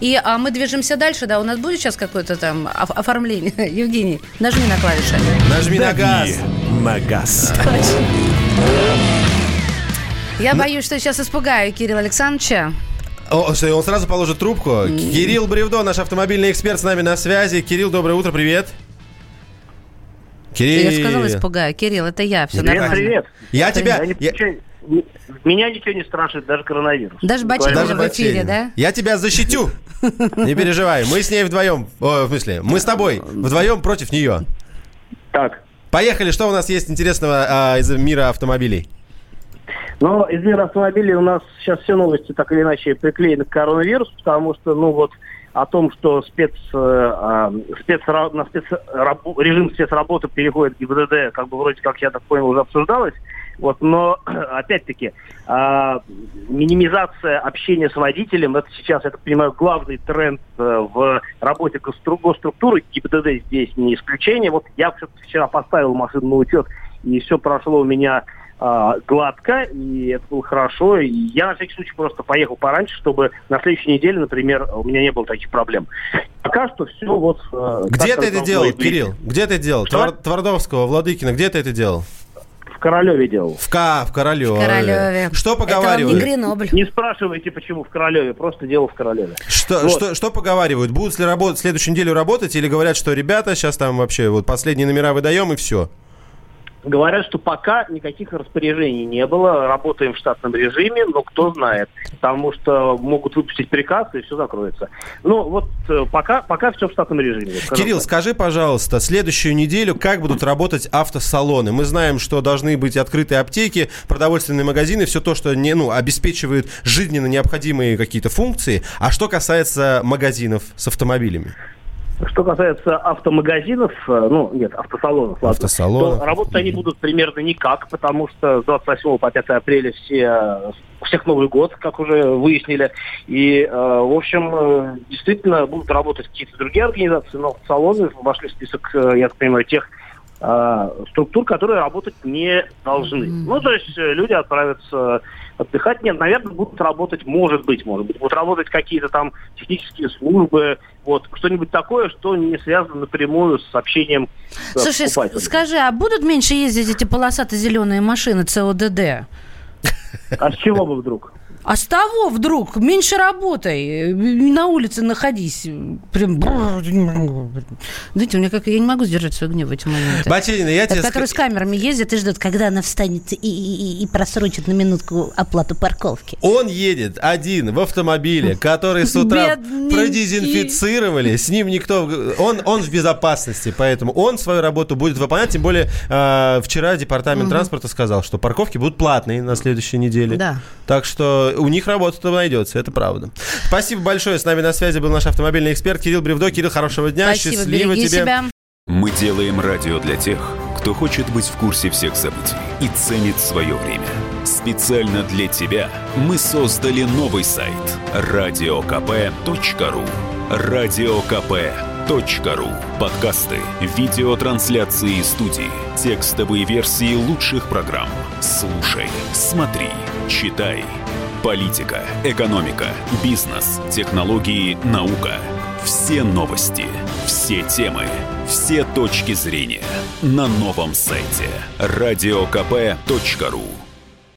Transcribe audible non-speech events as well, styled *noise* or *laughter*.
И а мы движемся дальше, да, у нас будет сейчас какое-то там оформление. *laughs* Евгений, нажми на клавиши. Нажми на газ. На газ. *laughs* Я боюсь, что сейчас испугаю Кирилла Александровича. О, что, он сразу положит трубку. Кирилл Бревдо, наш автомобильный эксперт, с нами на связи. Кирилл, доброе утро, привет. Кирилл. Я сказала, испугаю. Кирилл, это я, все привет, нормально. Привет, Я тебя... Я, я- Меня ничего не страшит, даже коронавирус. Даже бачок Даже в эфире, да? Я тебя защитю. Не переживай. Мы с ней вдвоем. О, в смысле, мы с тобой вдвоем против нее. Так, Поехали, что у нас есть интересного а, из мира автомобилей? Но из мира автомобилей у нас сейчас все новости так или иначе приклеены к коронавирусу, потому что, ну вот, о том, что спец, э, а, спецра- на спецрабо- режим спецработы переходит ГИБДД, как бы вроде как, я так понял, уже обсуждалось. Вот, но, *clears throat* опять-таки, а, минимизация общения с водителем, это сейчас, я так понимаю, главный тренд э, в работе гостру- госструктуры. ГИБДД здесь не исключение. Вот я вчера поставил машину на учет, и все прошло у меня а, гладко, и это было хорошо. И я на всякий случай просто поехал пораньше, чтобы на следующей неделе, например, у меня не было таких проблем. Пока что все вот... э, Где ты это делал. Кирилл? Где ты это делал? Твор- Твардовского, Владыкина, где ты это делал? В Королеве делал. В К, в Королеве. В Королеве. Что Это вам не поговаривают? Гренобль. Не спрашивайте, почему в Королеве, просто делал в Королеве. Что, Вот. что, что поговаривают? Будут ли работать следующую неделю работать или говорят, что ребята, сейчас там вообще вот последние номера выдаем и все? Говорят, что пока никаких распоряжений не было, работаем в штатном режиме, но кто знает, потому что могут выпустить приказ и все закроется. Ну вот э, пока, пока все в штатном режиме. скажем Кирилл, так. скажи, пожалуйста, следующую неделю как будут работать автосалоны? Мы знаем, что должны быть открытые аптеки, продовольственные магазины, все то, что не, ну, обеспечивает жизненно необходимые какие-то функции. А что касается магазинов с автомобилями? Что касается автомагазинов, э, ну, нет, автосалонов, ладно, Автосалонов. то работать они будут примерно никак, потому что с 28 по 5 апреля все, э, у всех Новый год, как уже выяснили. И, э, в общем, э, действительно будут работать какие-то другие организации, но автосалоны вошли в список, э, я так понимаю, тех э, структур, которые работать не должны. Ну, то есть э, люди отправятся отдыхать. Нет, наверное, будут работать, может быть, может быть, будут работать какие-то там технические службы, вот, что-нибудь такое, что не связано напрямую с общением с Слушай, покупателем. скажи, а будут меньше ездить эти полосато-зеленые машины ЦОДД? А с чего бы вдруг? А с того вдруг меньше работай, э, на улице находись. Прям... Знаете, у меня как... Я не могу сдержать свой гнев в эти моменты. Баченина, я Это тебе... которые ска- с камерами ездят и ждут, когда она встанет и, и- и просрочит на минутку оплату парковки. Он едет один в автомобиле, который с утра Бедненький. продезинфицировали. С ним никто... Он, он в безопасности, поэтому он свою работу будет выполнять. Тем более э, вчера департамент транспорта сказал, что парковки будут платные на следующей неделе. Да. Так что у них работа-то найдется, это правда. Спасибо большое. С нами на связи был наш автомобильный эксперт Кирилл Бревдо. Кирилл, хорошего дня. Спасибо, Счастливо тебе. себя. Мы делаем радио для тех, кто хочет быть в курсе всех событий и ценит свое время. Специально для тебя мы создали новый сайт радиокп.ру. Радиокп.ру. Подкасты, видеотрансляции студии, текстовые версии лучших программ. Слушай, смотри, читай. Политика, экономика, бизнес, технологии, наука. Все новости, все темы, все точки зрения на новом сайте радиокп.ру.